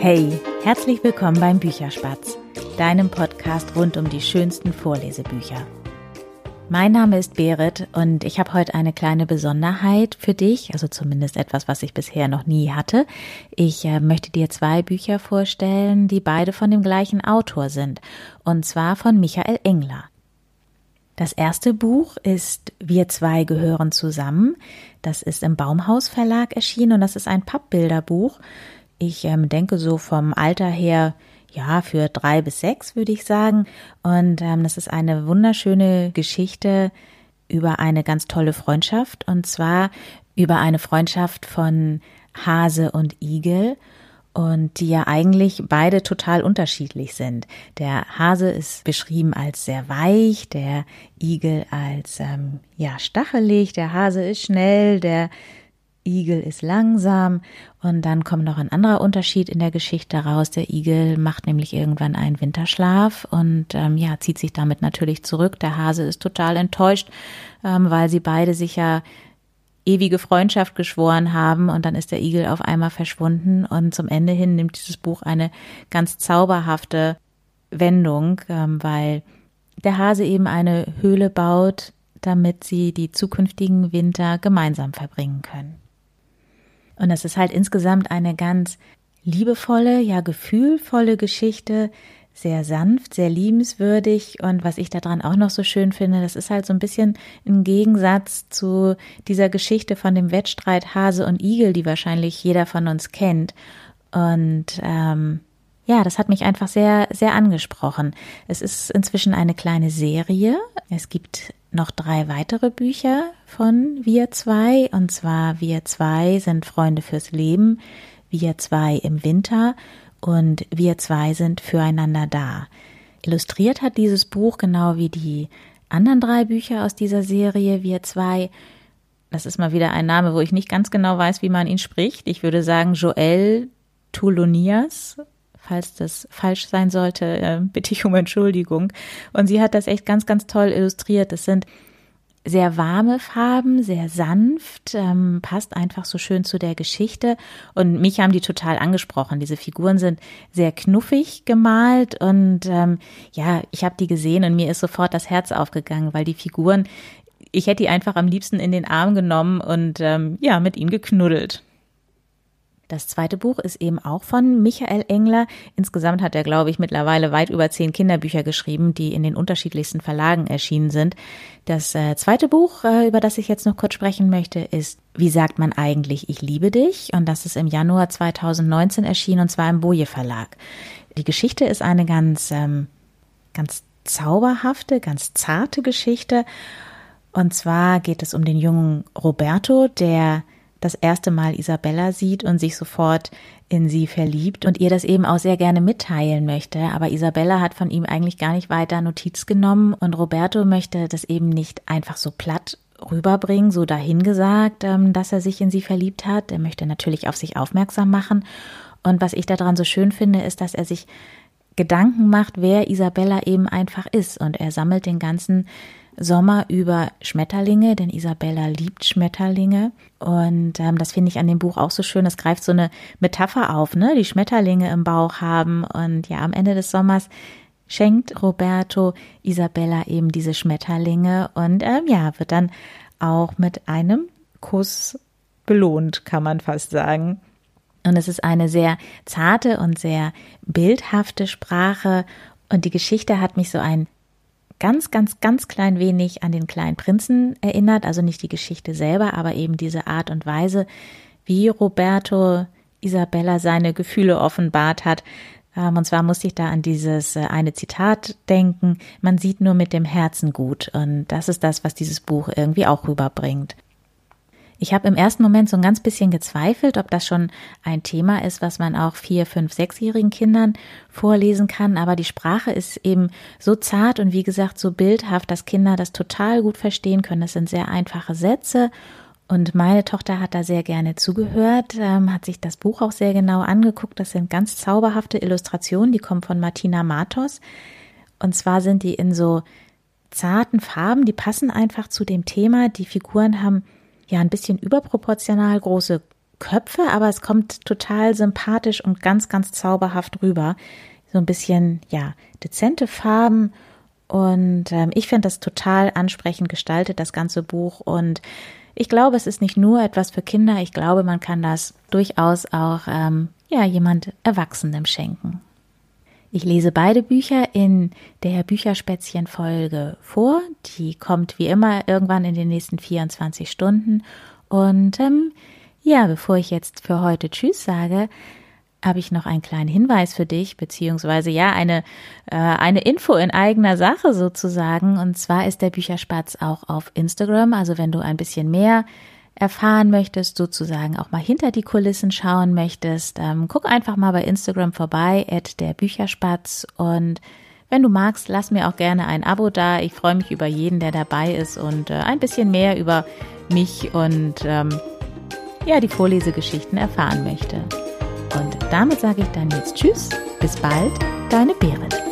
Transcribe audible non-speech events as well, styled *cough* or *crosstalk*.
Hey, herzlich willkommen beim Bücherspatz, deinem Podcast rund um die schönsten Vorlesebücher. Mein Name ist Berit und ich habe heute eine kleine Besonderheit für dich, also zumindest etwas, was ich bisher noch nie hatte. Ich äh, möchte dir zwei Bücher vorstellen, die beide von dem gleichen Autor sind, und zwar von Michael Engler. Das erste Buch ist Wir zwei gehören zusammen. Das ist im Baumhaus Verlag erschienen und das ist ein Pappbilderbuch ich ähm, denke so vom Alter her, ja, für drei bis sechs würde ich sagen. Und ähm, das ist eine wunderschöne Geschichte über eine ganz tolle Freundschaft und zwar über eine Freundschaft von Hase und Igel und die ja eigentlich beide total unterschiedlich sind. Der Hase ist beschrieben als sehr weich, der Igel als ähm, ja stachelig, der Hase ist schnell, der Igel ist langsam und dann kommt noch ein anderer Unterschied in der Geschichte raus. Der Igel macht nämlich irgendwann einen Winterschlaf und ähm, ja, zieht sich damit natürlich zurück. Der Hase ist total enttäuscht, ähm, weil sie beide sich ja ewige Freundschaft geschworen haben und dann ist der Igel auf einmal verschwunden und zum Ende hin nimmt dieses Buch eine ganz zauberhafte Wendung, ähm, weil der Hase eben eine Höhle baut, damit sie die zukünftigen Winter gemeinsam verbringen können. Und es ist halt insgesamt eine ganz liebevolle, ja gefühlvolle Geschichte, sehr sanft, sehr liebenswürdig und was ich daran auch noch so schön finde, das ist halt so ein bisschen im Gegensatz zu dieser Geschichte von dem Wettstreit Hase und Igel, die wahrscheinlich jeder von uns kennt. Und ähm, ja, das hat mich einfach sehr, sehr angesprochen. Es ist inzwischen eine kleine Serie. Es gibt noch drei weitere Bücher von Wir zwei. Und zwar Wir zwei sind Freunde fürs Leben, Wir zwei im Winter und Wir zwei sind füreinander da. Illustriert hat dieses Buch genau wie die anderen drei Bücher aus dieser Serie Wir zwei. Das ist mal wieder ein Name, wo ich nicht ganz genau weiß, wie man ihn spricht. Ich würde sagen Joel Tulonias Falls das falsch sein sollte, äh, *laughs* bitte ich um Entschuldigung. Und sie hat das echt ganz, ganz toll illustriert. Das sind sehr warme Farben, sehr sanft, ähm, passt einfach so schön zu der Geschichte. Und mich haben die total angesprochen. Diese Figuren sind sehr knuffig gemalt und ähm, ja, ich habe die gesehen und mir ist sofort das Herz aufgegangen, weil die Figuren, ich hätte die einfach am liebsten in den Arm genommen und ähm, ja, mit ihnen geknuddelt. Das zweite Buch ist eben auch von Michael Engler. Insgesamt hat er, glaube ich, mittlerweile weit über zehn Kinderbücher geschrieben, die in den unterschiedlichsten Verlagen erschienen sind. Das äh, zweite Buch, äh, über das ich jetzt noch kurz sprechen möchte, ist Wie sagt man eigentlich, ich liebe dich? Und das ist im Januar 2019 erschienen und zwar im Boje Verlag. Die Geschichte ist eine ganz, ähm, ganz zauberhafte, ganz zarte Geschichte. Und zwar geht es um den jungen Roberto, der das erste Mal Isabella sieht und sich sofort in sie verliebt und ihr das eben auch sehr gerne mitteilen möchte. Aber Isabella hat von ihm eigentlich gar nicht weiter Notiz genommen und Roberto möchte das eben nicht einfach so platt rüberbringen, so dahingesagt, ähm, dass er sich in sie verliebt hat. Er möchte natürlich auf sich aufmerksam machen. Und was ich daran so schön finde, ist, dass er sich Gedanken macht, wer Isabella eben einfach ist. Und er sammelt den ganzen Sommer über Schmetterlinge, denn Isabella liebt Schmetterlinge. Und ähm, das finde ich an dem Buch auch so schön. Es greift so eine Metapher auf, ne? Die Schmetterlinge im Bauch haben. Und ja, am Ende des Sommers schenkt Roberto Isabella eben diese Schmetterlinge und ähm, ja, wird dann auch mit einem Kuss belohnt, kann man fast sagen. Und es ist eine sehr zarte und sehr bildhafte Sprache. Und die Geschichte hat mich so ein ganz, ganz, ganz klein wenig an den kleinen Prinzen erinnert. Also nicht die Geschichte selber, aber eben diese Art und Weise, wie Roberto Isabella seine Gefühle offenbart hat. Ähm, und zwar musste ich da an dieses äh, eine Zitat denken. Man sieht nur mit dem Herzen gut. Und das ist das, was dieses Buch irgendwie auch rüberbringt. Ich habe im ersten Moment so ein ganz bisschen gezweifelt, ob das schon ein Thema ist, was man auch vier, fünf, sechsjährigen Kindern vorlesen kann. Aber die Sprache ist eben so zart und wie gesagt so bildhaft, dass Kinder das total gut verstehen können. Das sind sehr einfache Sätze. Und meine Tochter hat da sehr gerne zugehört, ähm, hat sich das Buch auch sehr genau angeguckt. Das sind ganz zauberhafte Illustrationen, die kommen von Martina Matos. Und zwar sind die in so zarten Farben, die passen einfach zu dem Thema. Die Figuren haben ja ein bisschen überproportional große Köpfe, aber es kommt total sympathisch und ganz, ganz zauberhaft rüber. So ein bisschen, ja, dezente Farben und ähm, ich finde das total ansprechend gestaltet, das ganze Buch. Und ich glaube, es ist nicht nur etwas für Kinder. Ich glaube, man kann das durchaus auch ähm, ja jemand Erwachsenem schenken. Ich lese beide Bücher in der Bücherspätzchen-Folge vor. Die kommt wie immer irgendwann in den nächsten 24 Stunden. Und ähm, ja, bevor ich jetzt für heute Tschüss sage, habe ich noch einen kleinen Hinweis für dich, beziehungsweise ja, eine, äh, eine Info in eigener Sache sozusagen. Und zwar ist der Bücherspatz auch auf Instagram. Also wenn du ein bisschen mehr erfahren möchtest, sozusagen auch mal hinter die Kulissen schauen möchtest, ähm, guck einfach mal bei Instagram vorbei, at der Bücherspatz. Und wenn du magst, lass mir auch gerne ein Abo da. Ich freue mich über jeden, der dabei ist und äh, ein bisschen mehr über mich und ähm, ja, die Vorlesegeschichten erfahren möchte. Und damit sage ich dann jetzt Tschüss, bis bald, deine Berit.